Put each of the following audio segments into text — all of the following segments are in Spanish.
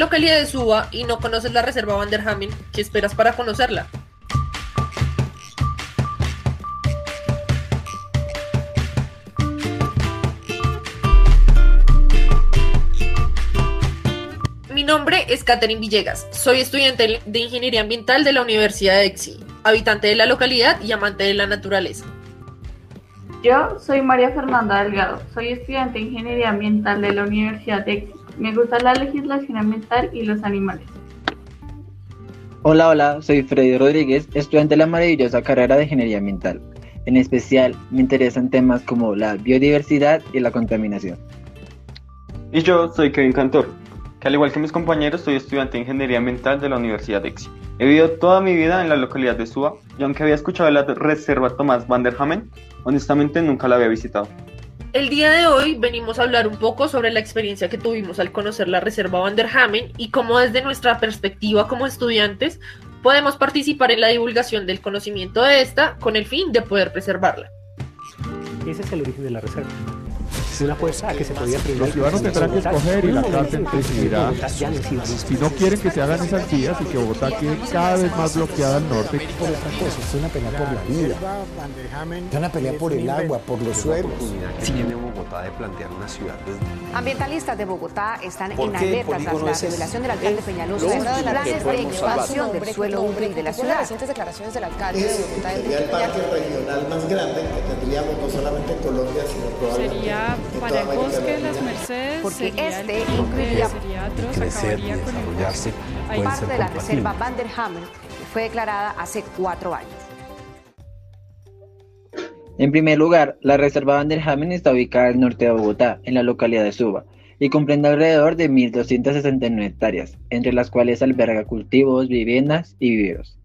localidad de Suba y no conoces la reserva Vanderhamen, ¿qué esperas para conocerla? Mi nombre es Catherine Villegas, soy estudiante de Ingeniería Ambiental de la Universidad de EXI, habitante de la localidad y amante de la naturaleza. Yo soy María Fernanda Delgado, soy estudiante de Ingeniería Ambiental de la Universidad de EXI. Me gusta la legislación ambiental y los animales. Hola, hola, soy Freddy Rodríguez, estudiante de la maravillosa carrera de Ingeniería Ambiental. En especial, me interesan temas como la biodiversidad y la contaminación. Y yo soy Kevin Cantor, que al igual que mis compañeros soy estudiante de Ingeniería Ambiental de la Universidad de EXI. He vivido toda mi vida en la localidad de Suba y aunque había escuchado de la reserva Tomás van der Hamen, honestamente nunca la había visitado. El día de hoy venimos a hablar un poco sobre la experiencia que tuvimos al conocer la reserva Van der Hamen y cómo desde nuestra perspectiva como estudiantes podemos participar en la divulgación del conocimiento de esta con el fin de poder preservarla. Ese es el origen de la reserva una fuerza que se podía Los ciudadanos tendrán que escoger y la cárcel decidirá si no quieren que se hagan esas vías y que Bogotá quede cada vez más bloqueada al norte. Por otra cosa, es una pelea por la vida. Es una pelea por el agua, por los suelos. Tiene Bogotá de plantear una ciudad Ambientalistas de Bogotá están en alerta tras la revelación del alcalde Peñalosa de los planes de expansión del suelo húmedo de la ciudad. recientes declaraciones del alcalde de Bogotá, Sería el parque regional más grande que tendríamos no solamente en Colombia, sino probablemente para el bosque de las Mercedes, porque este incluiría crecer y desarrollarse Hay parte de la reserva Van der Hamen, que fue declarada hace cuatro años. En primer lugar, la reserva Van der Hamen está ubicada al norte de Bogotá, en la localidad de Suba, y comprende alrededor de 1.269 hectáreas, entre las cuales alberga cultivos, viviendas y viveros.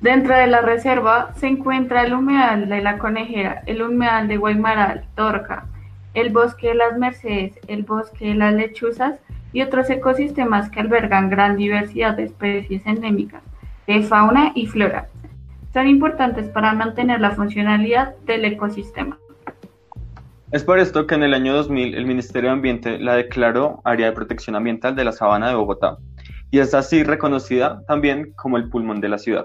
Dentro de la reserva se encuentra el humedal de la Conejera, el humedal de Guaymaral, Torca, el bosque de las Mercedes, el bosque de las lechuzas y otros ecosistemas que albergan gran diversidad de especies endémicas de fauna y flora. Son importantes para mantener la funcionalidad del ecosistema. Es por esto que en el año 2000 el Ministerio de Ambiente la declaró Área de Protección Ambiental de la Sabana de Bogotá y es así reconocida también como el pulmón de la ciudad.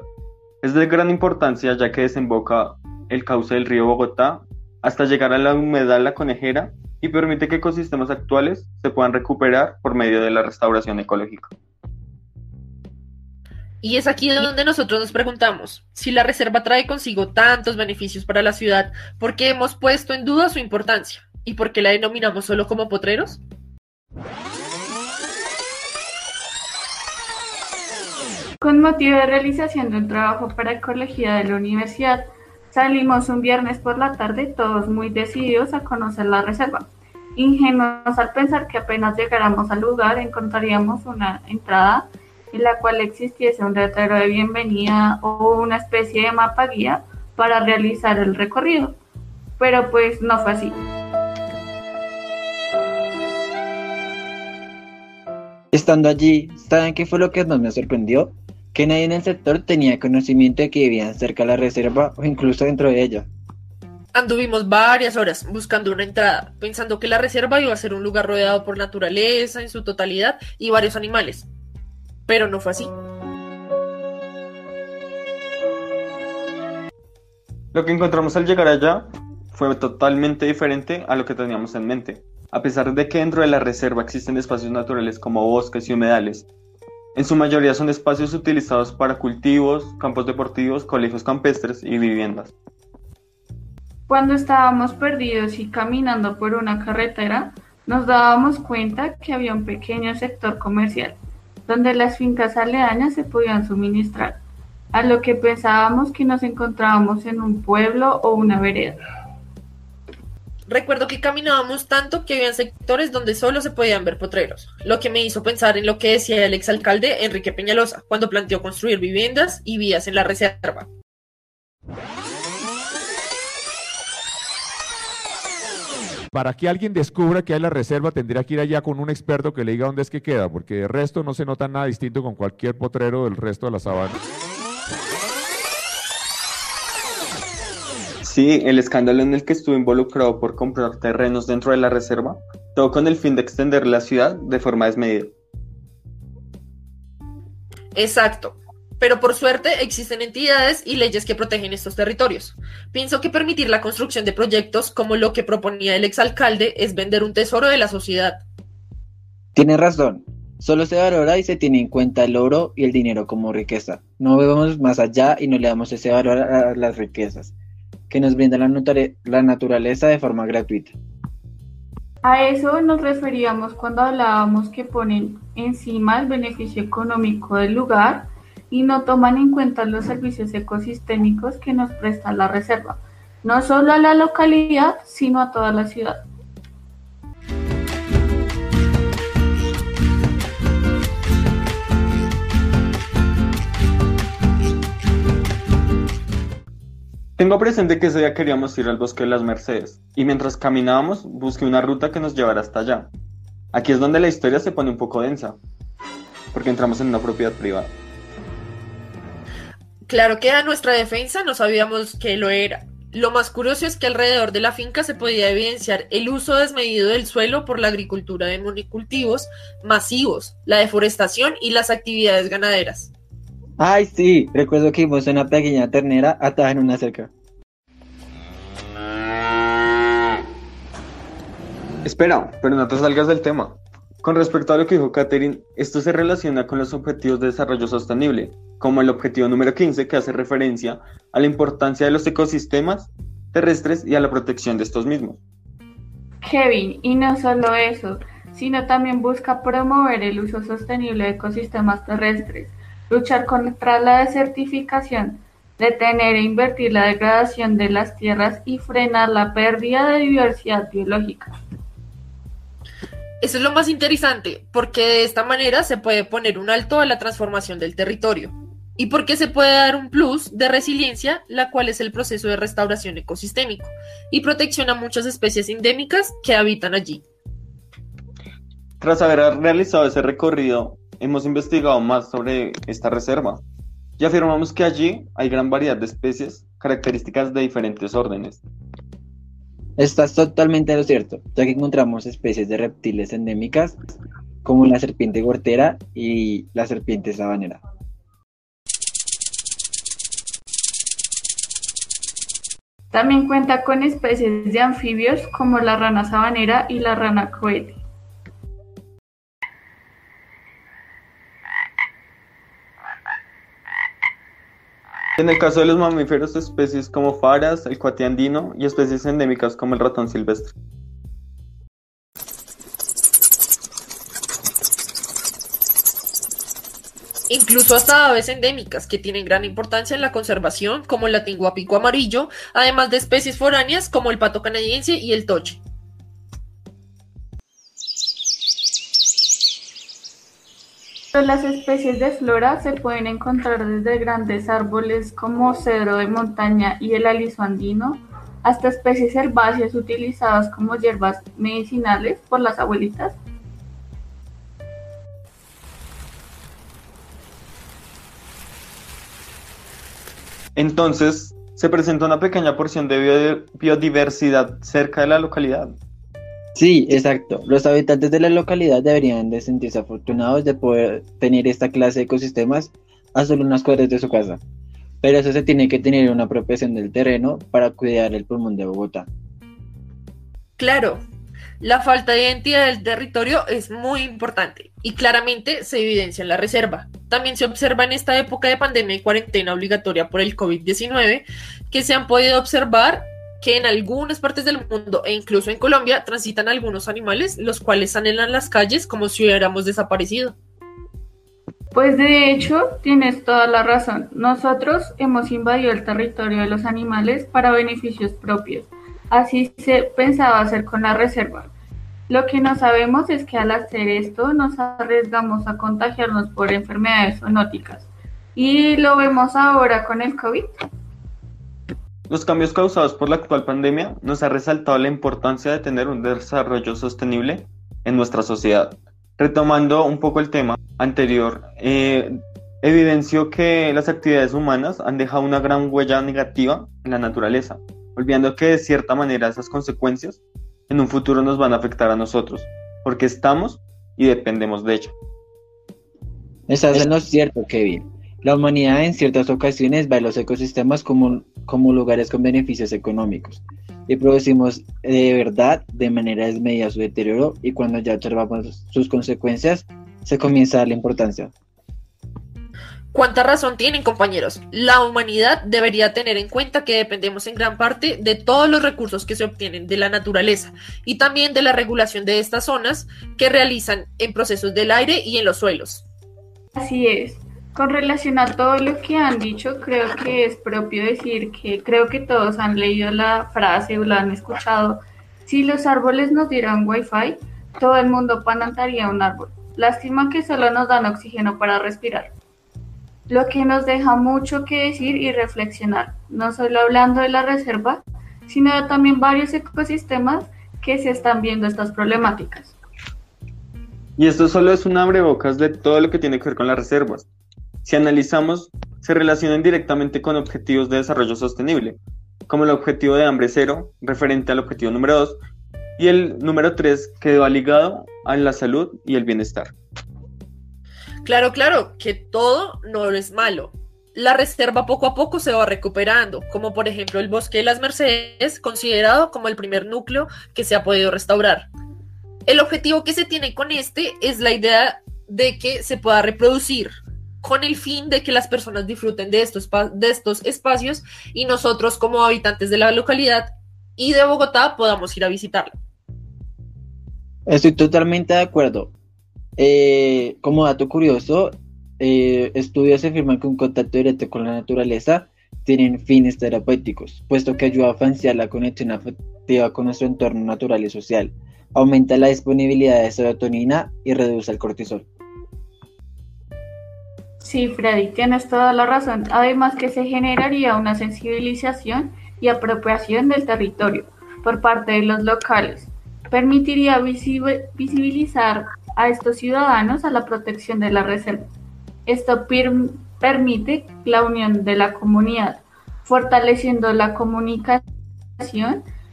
Es de gran importancia ya que desemboca el cauce del río Bogotá hasta llegar a la humedad La Conejera y permite que ecosistemas actuales se puedan recuperar por medio de la restauración ecológica. Y es aquí donde nosotros nos preguntamos, si la reserva trae consigo tantos beneficios para la ciudad, ¿por qué hemos puesto en duda su importancia? ¿Y por qué la denominamos solo como potreros? Con motivo de realización de un trabajo para ecología de la universidad, salimos un viernes por la tarde todos muy decididos a conocer la reserva. Ingenuos al pensar que apenas llegáramos al lugar encontraríamos una entrada en la cual existiese un letrero de bienvenida o una especie de mapa guía para realizar el recorrido. Pero pues no fue así. Estando allí, ¿saben qué fue lo que más me sorprendió? Que nadie en el sector tenía conocimiento de que vivían cerca de la reserva o incluso dentro de ella. Anduvimos varias horas buscando una entrada, pensando que la reserva iba a ser un lugar rodeado por naturaleza en su totalidad y varios animales. Pero no fue así. Lo que encontramos al llegar allá fue totalmente diferente a lo que teníamos en mente. A pesar de que dentro de la reserva existen espacios naturales como bosques y humedales, en su mayoría son espacios utilizados para cultivos, campos deportivos, colegios campestres y viviendas. Cuando estábamos perdidos y caminando por una carretera, nos dábamos cuenta que había un pequeño sector comercial, donde las fincas aledañas se podían suministrar, a lo que pensábamos que nos encontrábamos en un pueblo o una vereda. Recuerdo que caminábamos tanto que había sectores donde solo se podían ver potreros, lo que me hizo pensar en lo que decía el exalcalde Enrique Peñalosa cuando planteó construir viviendas y vías en la reserva. Para que alguien descubra que hay la reserva, tendría que ir allá con un experto que le diga dónde es que queda, porque de resto no se nota nada distinto con cualquier potrero del resto de la sabana. Sí, el escándalo en el que estuvo involucrado por comprar terrenos dentro de la reserva todo con el fin de extender la ciudad de forma desmedida. Exacto. Pero por suerte existen entidades y leyes que protegen estos territorios. Pienso que permitir la construcción de proyectos como lo que proponía el exalcalde es vender un tesoro de la sociedad. Tiene razón. Solo se valora y se tiene en cuenta el oro y el dinero como riqueza. No vemos más allá y no le damos ese valor a las riquezas que nos brinda la, naturaleza de forma gratuita. A eso nos referíamos cuando hablábamos que ponen encima el beneficio económico del lugar y no toman en cuenta los servicios ecosistémicos que nos presta la reserva, no solo a la localidad, sino a toda la ciudad. Tengo presente que ese día queríamos ir al bosque de las Mercedes, y mientras caminábamos busqué una ruta que nos llevara hasta allá. Aquí es donde la historia se pone un poco densa, porque entramos en una propiedad privada. Claro que a nuestra defensa no sabíamos que lo era. Lo más curioso es que alrededor de la finca se podía evidenciar el uso desmedido del suelo por la agricultura de monocultivos masivos, la deforestación y las actividades ganaderas. Ay, sí, recuerdo que vimos una pequeña ternera atada en una cerca. Espera, pero no te salgas del tema. Con respecto a lo que dijo Catherine, esto se relaciona con los objetivos de desarrollo sostenible, como el objetivo número 15 que hace referencia a la importancia de los ecosistemas terrestres y a la protección de estos mismos. Kevin, y no solo eso, sino también busca promover el uso sostenible de ecosistemas terrestres, luchar contra la desertificación, detener e invertir la degradación de las tierras y frenar la pérdida de diversidad biológica. Eso es lo más interesante, porque de esta manera se puede poner un alto a la transformación del territorio y porque se puede dar un plus de resiliencia, la cual es el proceso de restauración ecosistémico y protección a muchas especies endémicas que habitan allí. Tras haber realizado ese recorrido, hemos investigado más sobre esta reserva y afirmamos que allí hay gran variedad de especies, características de diferentes órdenes. Estás totalmente lo cierto, ya que encontramos especies de reptiles endémicas como la serpiente gortera y la serpiente sabanera. También cuenta con especies de anfibios como la rana sabanera y la rana cohete. En el caso de los mamíferos, especies como faras, el cuate andino y especies endémicas como el ratón silvestre. Incluso hasta aves endémicas que tienen gran importancia en la conservación, como el latinguapico amarillo, además de especies foráneas como el pato canadiense y el toche. Las especies de flora se pueden encontrar desde grandes árboles como cedro de montaña y el aliso andino, hasta especies herbáceas utilizadas como hierbas medicinales por las abuelitas. Entonces, se presenta una pequeña porción de biodiversidad cerca de la localidad. Sí, exacto. Los habitantes de la localidad deberían de sentirse afortunados de poder tener esta clase de ecosistemas a solo unas cuadras de su casa. Pero eso se tiene que tener una apropiación del terreno para cuidar el pulmón de Bogotá. Claro, la falta de identidad del territorio es muy importante y claramente se evidencia en la reserva. También se observa en esta época de pandemia y cuarentena obligatoria por el COVID-19 que se han podido observar que en algunas partes del mundo e incluso en Colombia transitan algunos animales, los cuales anhelan las calles como si hubiéramos desaparecido. Pues de hecho, tienes toda la razón. Nosotros hemos invadido el territorio de los animales para beneficios propios. Así se pensaba hacer con la reserva. Lo que no sabemos es que al hacer esto nos arriesgamos a contagiarnos por enfermedades zoonóticas. Y lo vemos ahora con el COVID. Los cambios causados por la actual pandemia nos ha resaltado la importancia de tener un desarrollo sostenible en nuestra sociedad. Retomando un poco el tema anterior, eh, evidenció que las actividades humanas han dejado una gran huella negativa en la naturaleza, olvidando que de cierta manera esas consecuencias en un futuro nos van a afectar a nosotros, porque estamos y dependemos de ella. Estás en lo cierto, Kevin. La humanidad en ciertas ocasiones ve a los ecosistemas como, como lugares con beneficios económicos y producimos de verdad de manera desmedida su deterioro y cuando ya observamos sus consecuencias se comienza a dar la importancia. ¿Cuánta razón tienen compañeros? La humanidad debería tener en cuenta que dependemos en gran parte de todos los recursos que se obtienen de la naturaleza y también de la regulación de estas zonas que realizan en procesos del aire y en los suelos. Así es. Con relación a todo lo que han dicho, creo que es propio decir que creo que todos han leído la frase o la han escuchado. Si los árboles nos dieran wifi, todo el mundo plantaría un árbol. Lástima que solo nos dan oxígeno para respirar lo que nos deja mucho que decir y reflexionar, no solo hablando de la reserva, sino de también varios ecosistemas que se están viendo estas problemáticas. Y esto solo es un abrebocas de todo lo que tiene que ver con las reservas. Si analizamos, se relacionan directamente con objetivos de desarrollo sostenible, como el objetivo de hambre cero, referente al objetivo número 2, y el número 3, que va ligado a la salud y el bienestar. Claro, claro, que todo no es malo. La reserva poco a poco se va recuperando, como por ejemplo el bosque de las Mercedes, considerado como el primer núcleo que se ha podido restaurar. El objetivo que se tiene con este es la idea de que se pueda reproducir, con el fin de que las personas disfruten de estos, de estos espacios y nosotros como habitantes de la localidad y de Bogotá podamos ir a visitarlo. Estoy totalmente de acuerdo. Eh, como dato curioso, eh, estudios afirman que un contacto directo con la naturaleza tiene fines terapéuticos, puesto que ayuda a financiar la conexión afectiva con nuestro entorno natural y social, aumenta la disponibilidad de serotonina y reduce el cortisol. Sí, Freddy, tienes toda la razón. Además que se generaría una sensibilización y apropiación del territorio por parte de los locales. Permitiría visibilizar a estos ciudadanos a la protección de la reserva. Esto permite la unión de la comunidad, fortaleciendo la comunicación,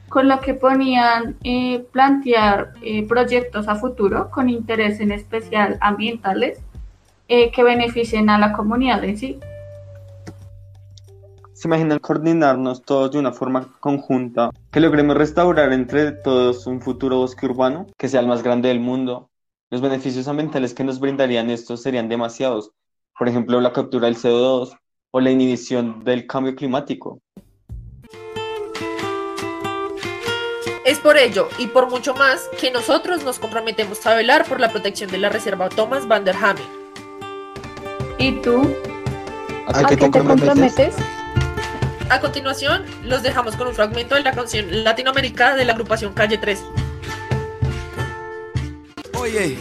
con lo que ponían eh, plantear eh, proyectos a futuro con interés en especial ambientales eh, que beneficien a la comunidad en sí. ¿Se imaginan coordinarnos todos de una forma conjunta, que logremos restaurar entre todos un futuro bosque urbano que sea el más grande del mundo, los beneficios ambientales que nos brindarían estos serían demasiados, por ejemplo, la captura del CO2 o la inhibición del cambio climático. Es por ello y por mucho más que nosotros nos comprometemos a velar por la protección de la Reserva Thomas van der Hamen. ¿Y tú? ¿A, qué te, comprometes? A continuación, los dejamos con un fragmento de la canción Latinoamérica de la agrupación Calle 3. Oye.